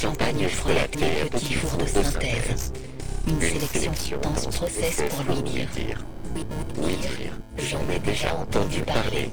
Champagne frelaté, petit four de synthèse. Une sélection dans ce process pour lui dire. Oui, dire, j'en ai déjà entendu parler.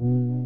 Mm-hmm.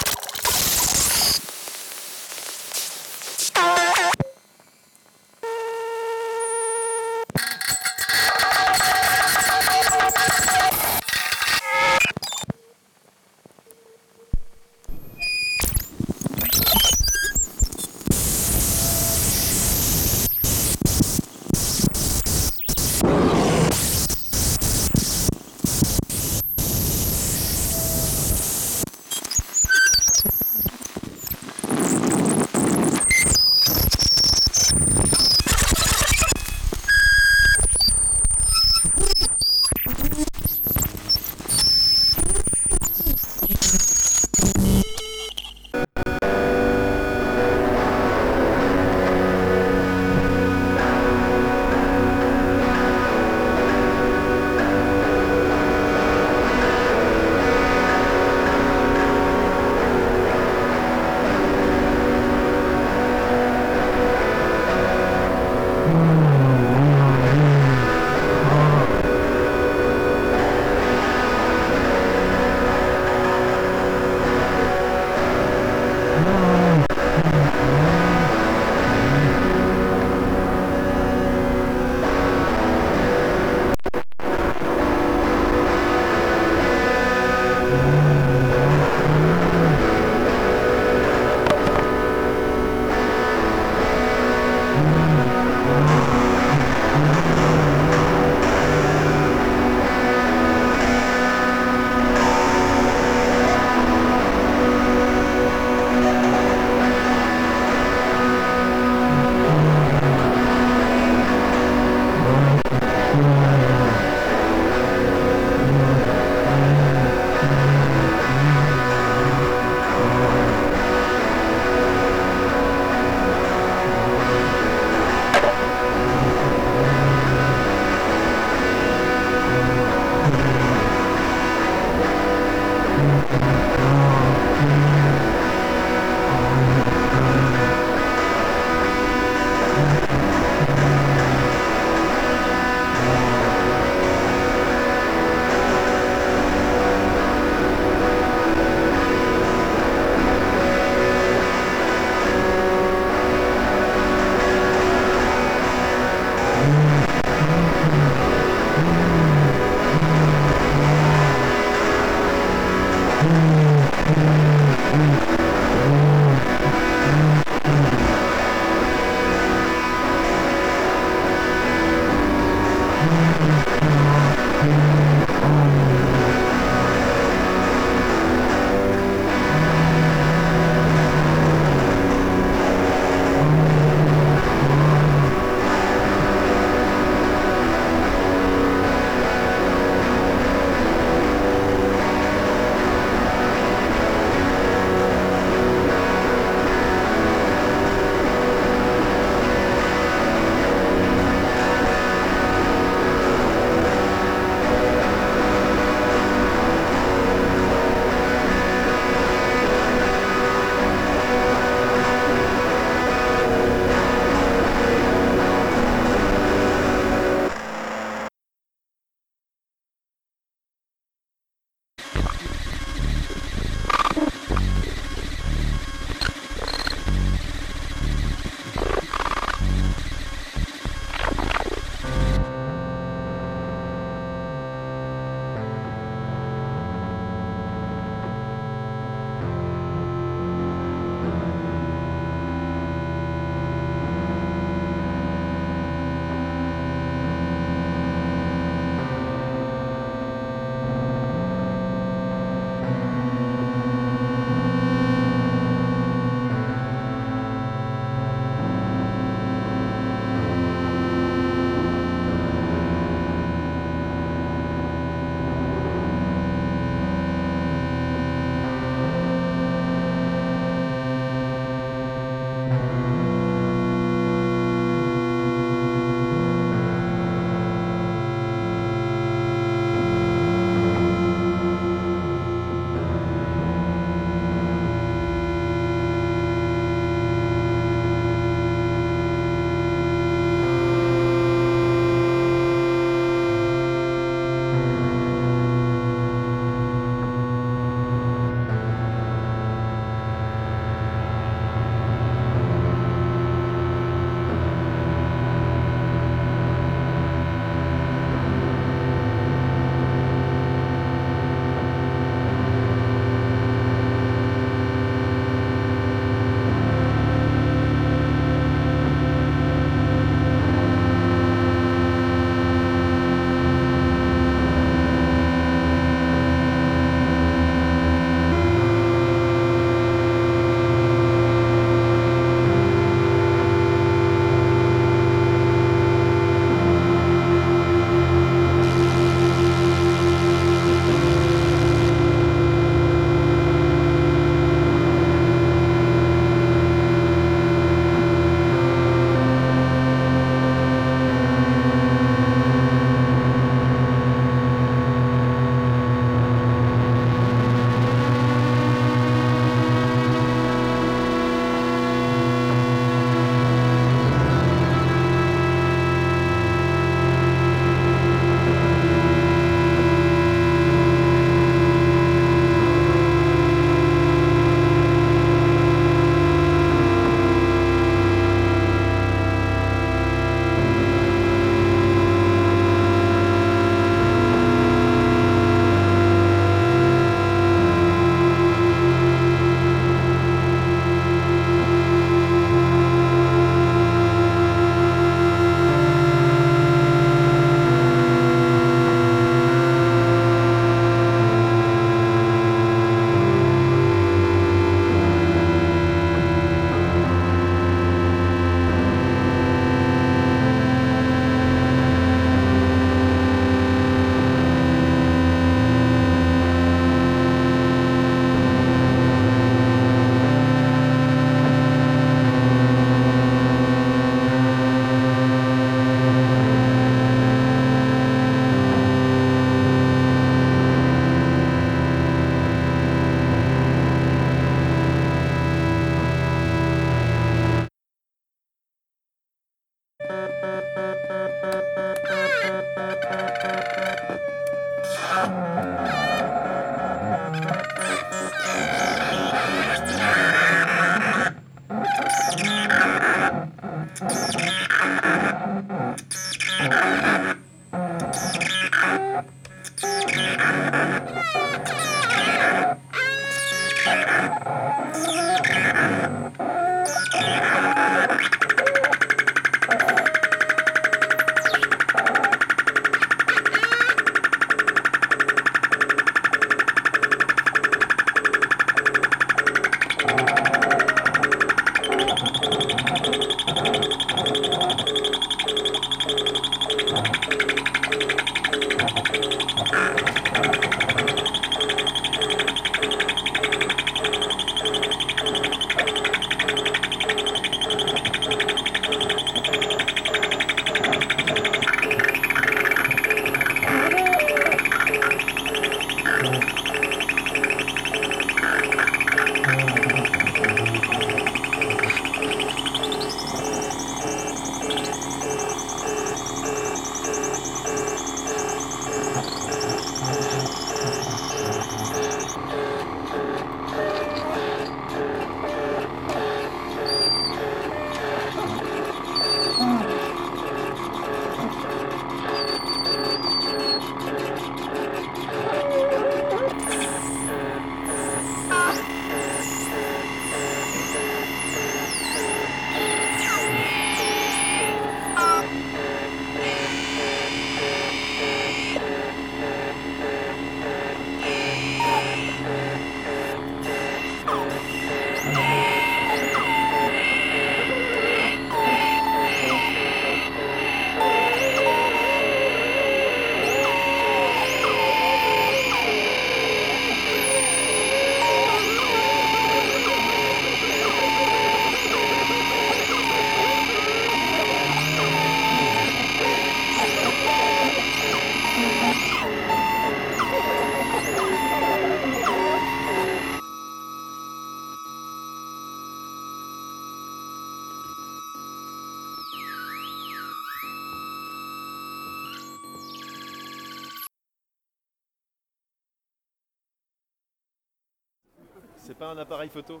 C'est pas un appareil photo.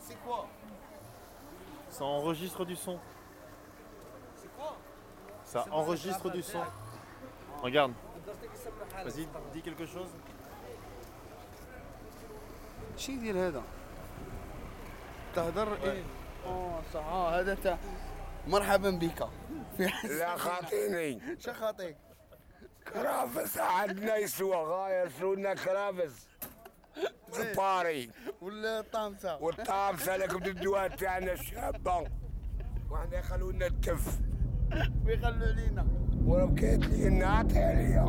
C'est quoi Ça enregistre du son. C'est quoi Ça enregistre du son. Regarde. Vas-y, dis quelque chose. شو يدير هذا؟ تهدر ايه؟ اه صح اه هذا تاع مرحبا بك في لا خاطيني شو خاطيك؟ كرافس عندنا يسوى غاية يسونا كرافس الباري والطامسة والطامسة لكم الدواء تاعنا الشابة وحنا خلونا التف ويخلوا علينا ولو كانت لي النعت عليا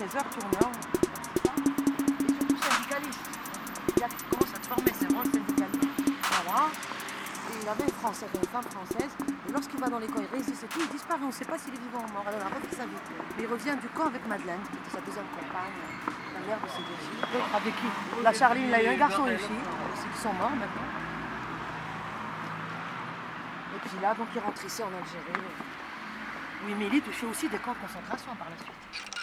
formation d'ouvrier fraiseur, tourneur, et surtout syndicaliste. Il a commence à te former, c'est vraiment le syndicaliste. Voilà. Et il avait une française, une femme française, et lorsqu'il va dans les camps, il résiste et tout, il disparaît, on ne sait pas s'il est vivant ou mort. Alors on a refait sa vie. Mais il revient du camp avec Madeleine, qui était sa deuxième compagne, la mère de ses deux filles. L'autre avec qui? La Charline, il a eu un garçon et une fille, aussi, qui sont morts maintenant. Et puis là, donc il rentre ici en Algérie. où il milite, il fait aussi des camps de concentration par la suite.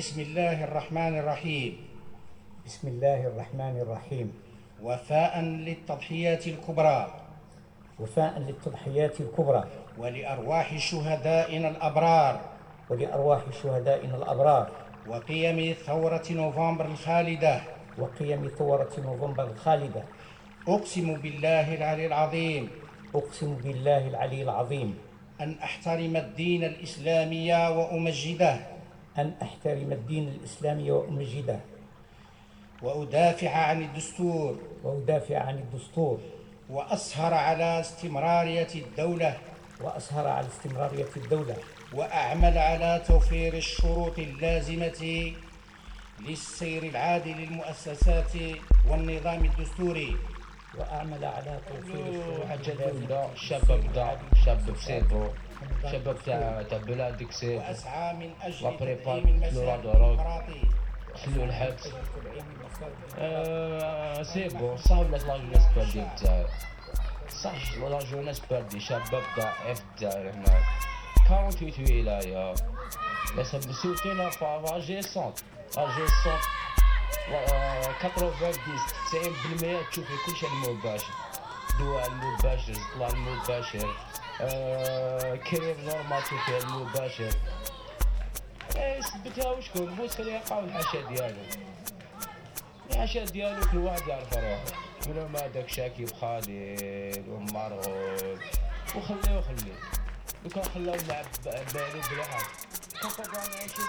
بسم الله الرحمن الرحيم. بسم الله الرحمن الرحيم. وفاء للتضحيات الكبرى. وفاء للتضحيات الكبرى. ولأرواح شهدائنا الأبرار. ولأرواح شهدائنا الأبرار. وقيم ثورة نوفمبر الخالدة. وقيم ثورة نوفمبر الخالدة. أقسم بالله العلي العظيم. أقسم بالله العلي العظيم. أن أحترم الدين الإسلامي وأمجده. أن أحترم الدين الإسلامي وأمجده وأدافع عن الدستور. وأدافع عن الدستور. وأسهر على استمرارية الدولة. وأسهر على استمرارية الدولة. وأعمل على توفير الشروط اللازمة للسير العادل للمؤسسات والنظام الدستوري. وأعمل على توفير الشروط اللازمة الشباب دا شباب تاع تاع بلاد كسيف وأسعى من أجل وابريبار لورا دروك حلوا الحبس سي بون صح ولا لا جونيس باردي تاعي صح لا جونيس باردي شباب ضعيف تاعي هنا. 48 ولاية لا سبسوتينا فافاجي سونت فاجي سونت 90 90% تشوفي كلشي المباشر دواء المباشر طلع المباشر آه، كريم نورمال تشوفي المباشر ثبتها وشكون بوسكا يقعوا الحاشا ديالو الحاشا ديالو كل واحد يعرف روحه منهم هذاك شاكيب خالد ومرغول وخليه وخليه. لو كان خلاو لعب بالو بلا حاجة كان فضلنا عايشين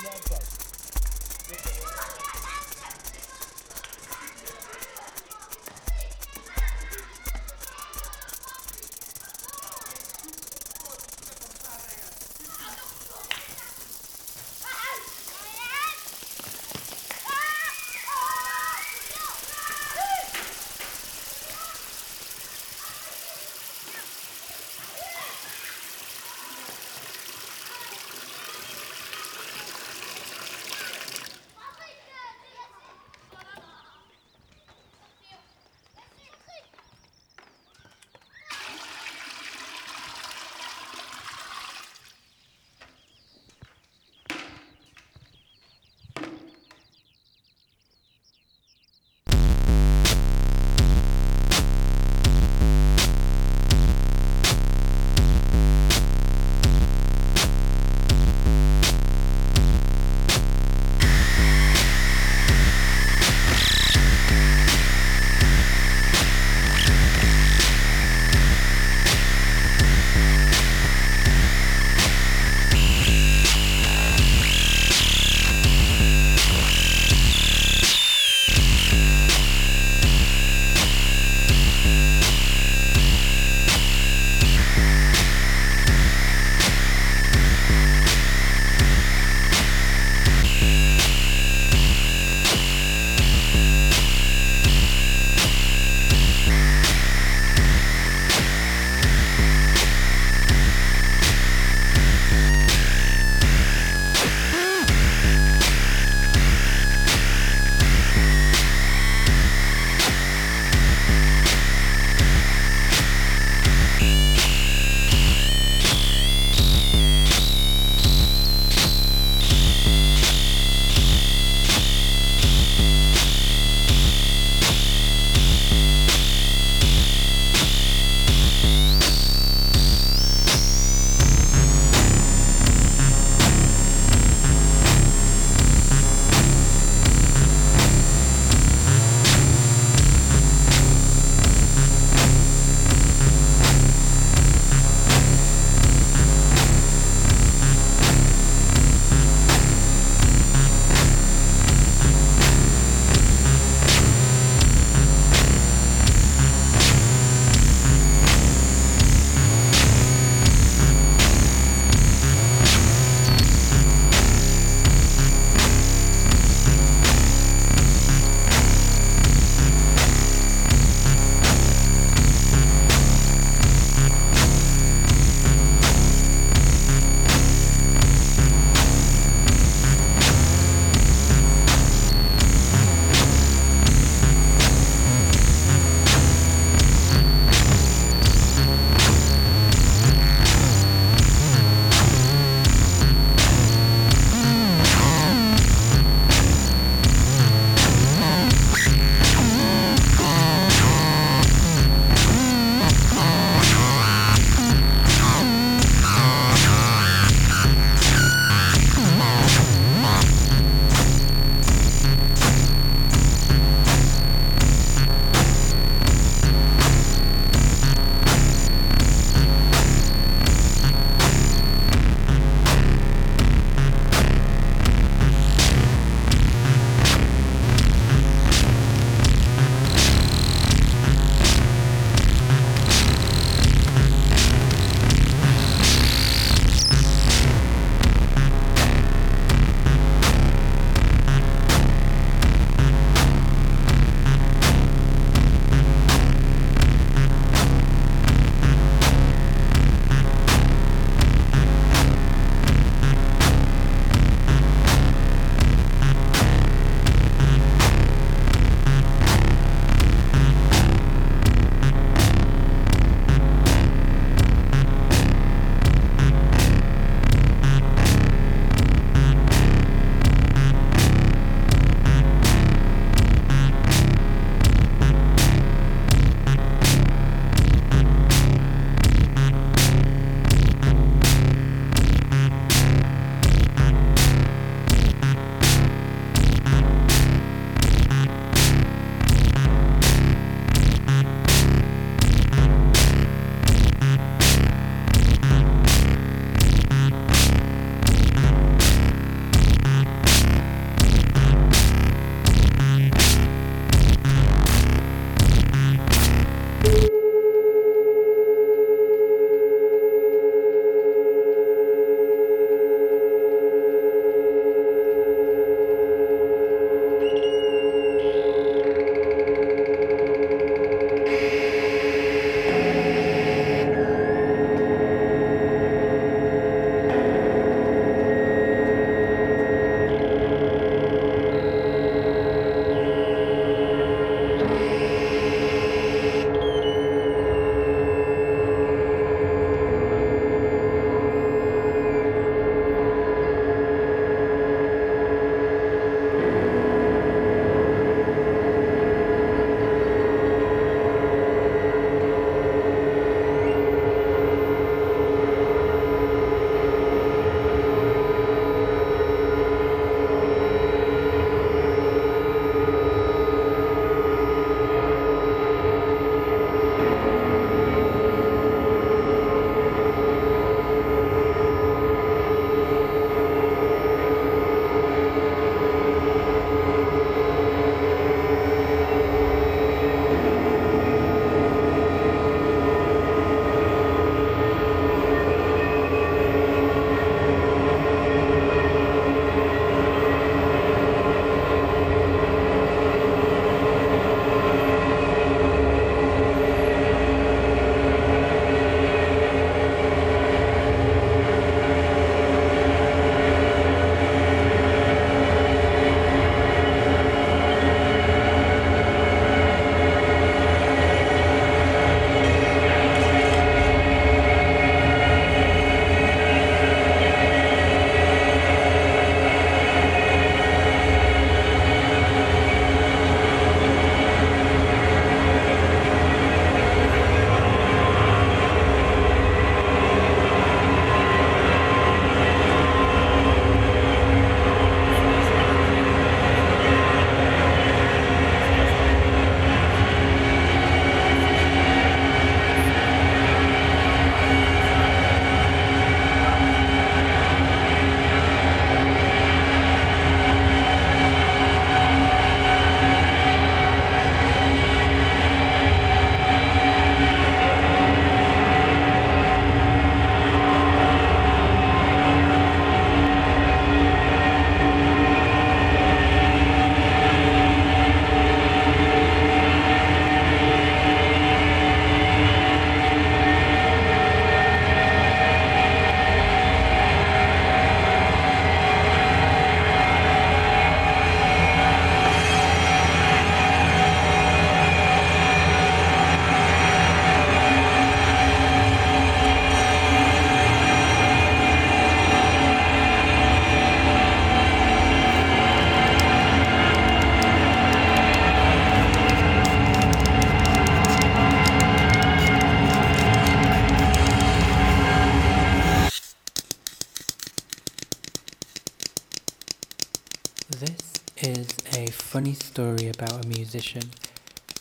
is a funny story about a musician.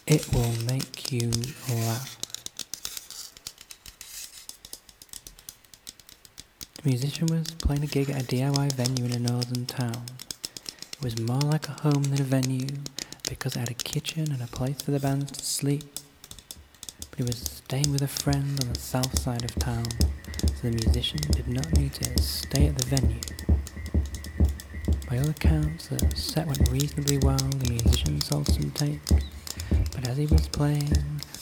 It will make you laugh. The musician was playing a gig at a DIY venue in a northern town. It was more like a home than a venue because it had a kitchen and a place for the band to sleep. But he was staying with a friend on the south side of town, so the musician did not need to stay at the venue. By all accounts, the set went reasonably well. The musician sold some tapes, but as he was playing,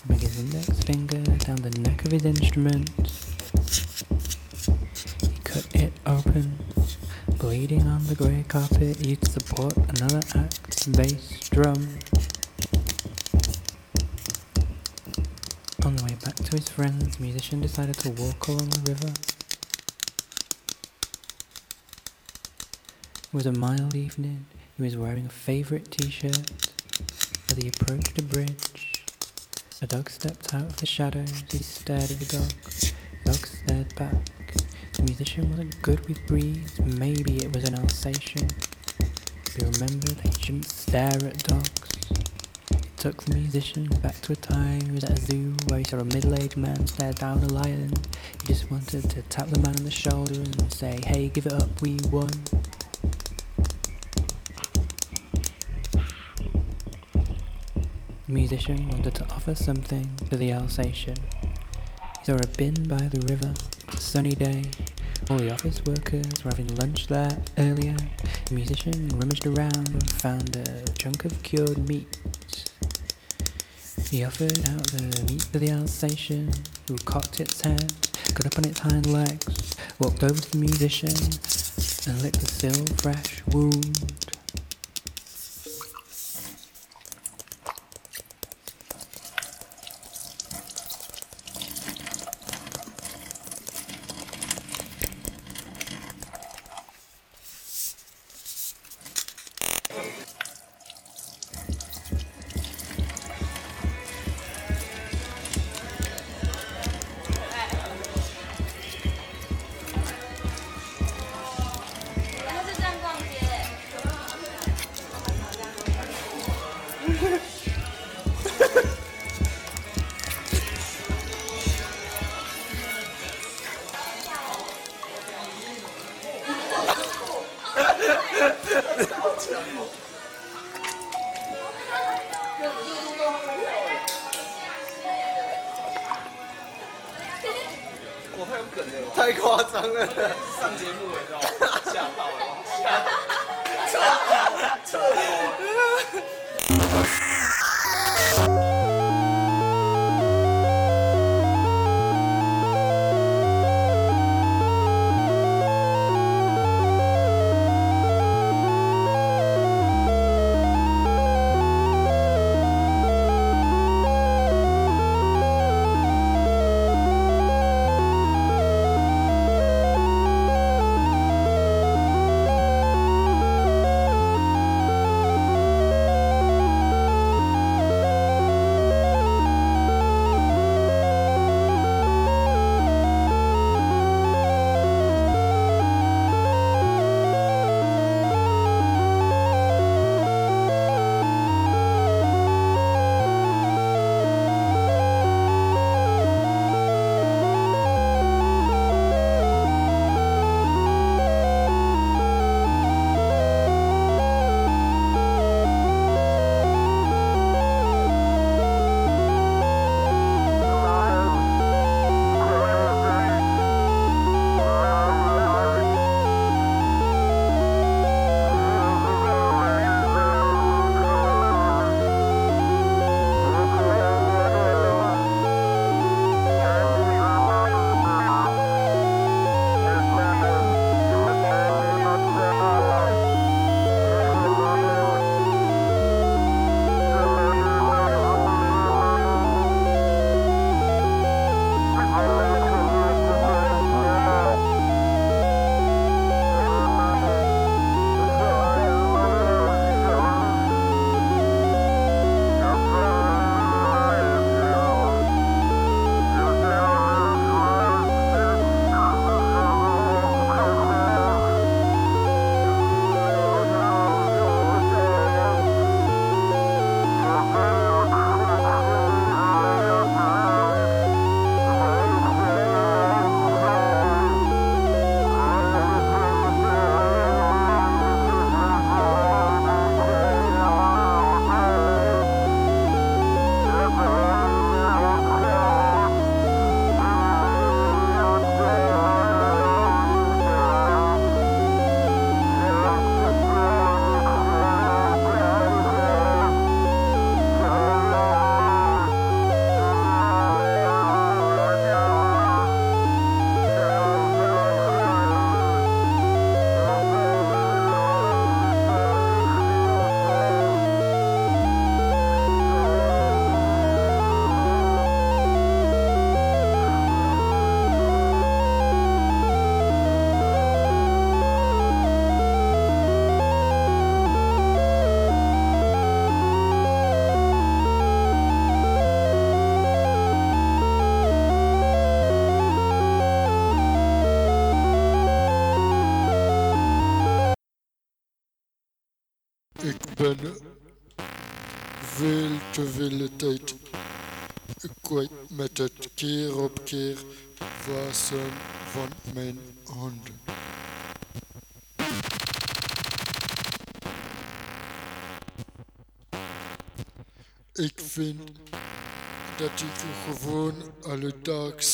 rubbing his index finger down the neck of his instrument, he cut it open, bleeding on the grey carpet to support another act's bass drum. On the way back to his friends, the musician decided to walk along the river. It was a mild evening. He was wearing a favourite t-shirt. As he approached a bridge, a dog stepped out of the shadows. He stared at the dog. The dog stared back. The musician wasn't good with breeds. Maybe it was an Alsatian. He remembered he shouldn't stare at dogs. It took the musician back to a time he was at a zoo where he saw a middle-aged man stare down a lion. He just wanted to tap the man on the shoulder and say, hey, give it up, we won. The musician wanted to offer something to the Alsatian. He saw a bin by the river. A sunny day. All the office workers were having lunch there earlier. The musician rummaged around and found a chunk of cured meat. He offered out the meat to the Alsatian, who cocked its head, got up on its hind legs, walked over to the musician, and licked the still fresh wound.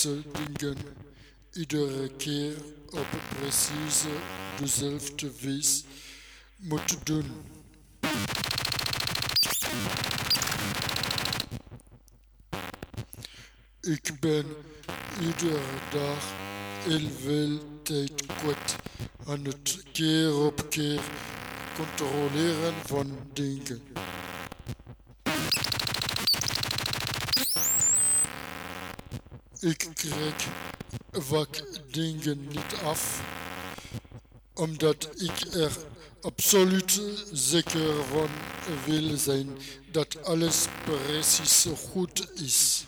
Alledaagse dingen iedere keer op precies dezelfde wijze moet doen. Ik ben iedere dag heel veel tijd kwijt aan het keer op keer controleren van dingen. Ik krijg vaak dingen niet af, omdat ik er absoluut zeker van wil zijn dat alles precies goed is.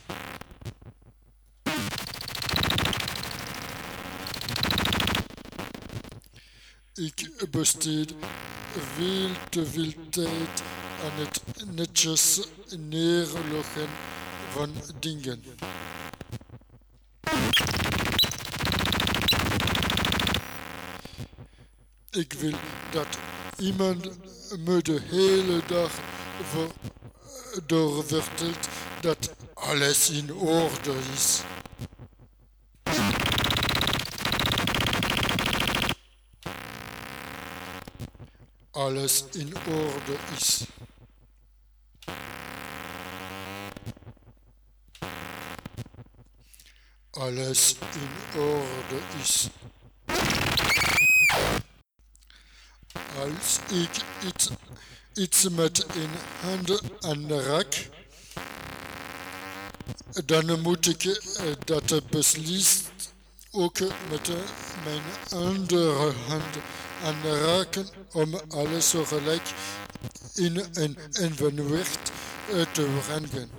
Ik besteed veel te veel tijd aan het netjes neerleggen van dingen. Ik wil dat iemand me de hele dag door vertelt dat alles in orde is. Alles in orde is. Alles in orde is. Ik iets, iets met een hand aanraak, dan moet ik eh, dat beslist ook met eh, mijn andere hand aanraken om alles gelijk in een evenwicht eh, te brengen.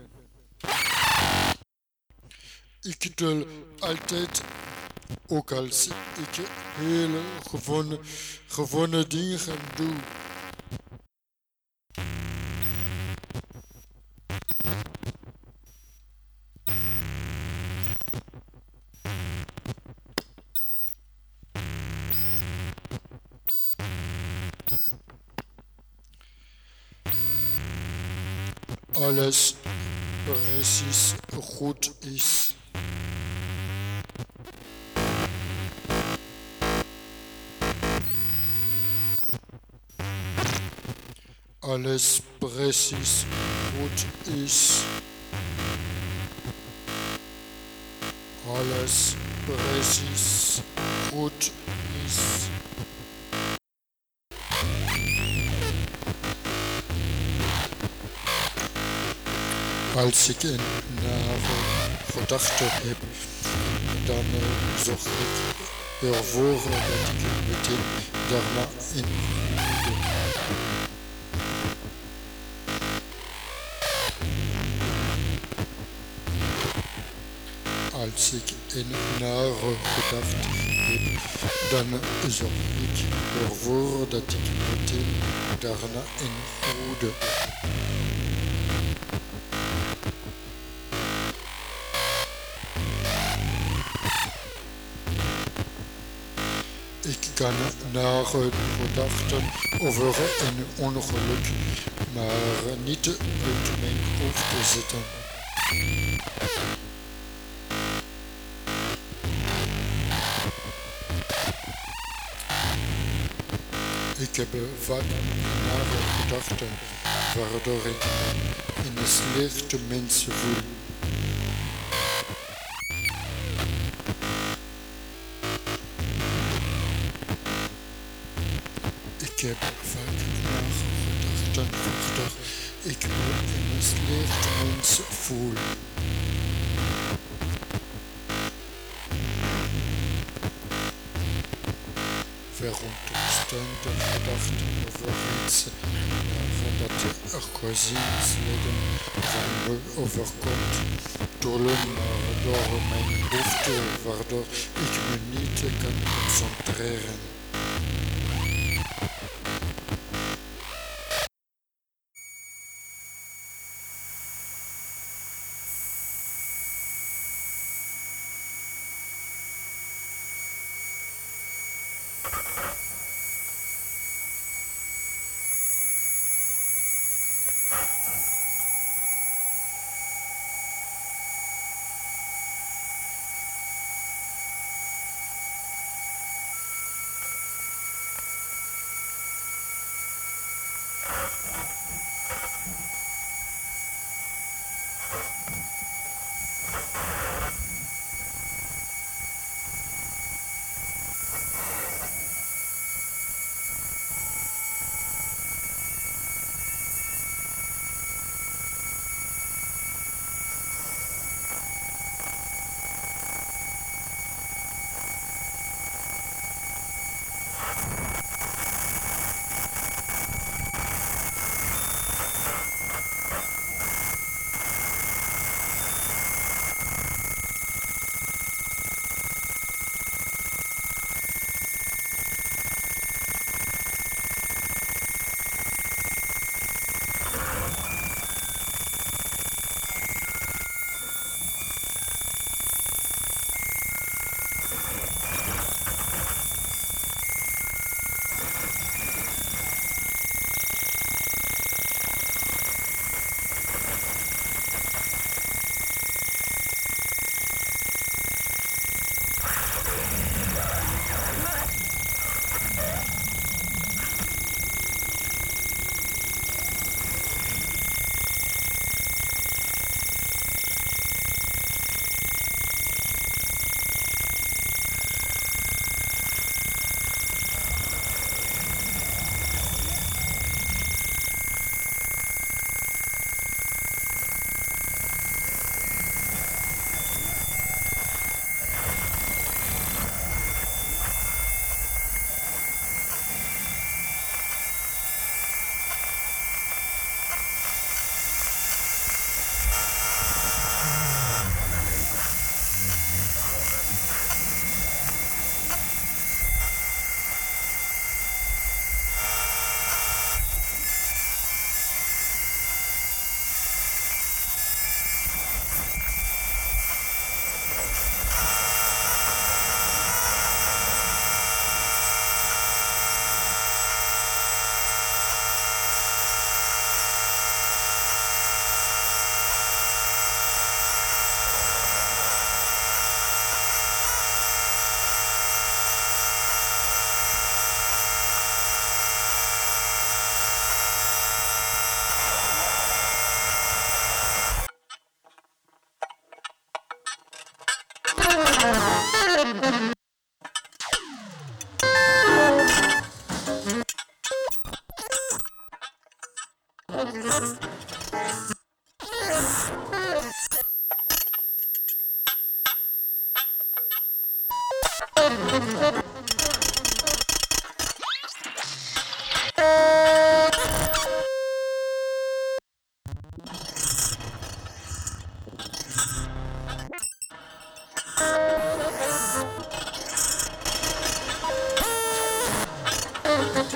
Ik tel altijd, ook als ik hele gewone, gewone dingen doe. Alles precies goed is. alles Bressis gut ist. Alles Bressis gut ist. Als ich in Nerven Verdachte heb, dann zocht ik ervoor dat ik meteen daarna in Ik een nare gedachte heb, dan zorg ik ervoor dat ik meteen daarna in goede Ik kan gedachten over een ongeluk, maar niet uit mijn hoofd zetten. Gebe wahre Kraft vardore in es licht mensen voelen. Ik heb vaak nagedacht en gedacht, ik wil in het licht mensen voelen. Veronderstelde gedachten over iets nadat er gezinsleden van me overkomt, maar door mijn hoofd, waardoor ik me niet kan concentreren.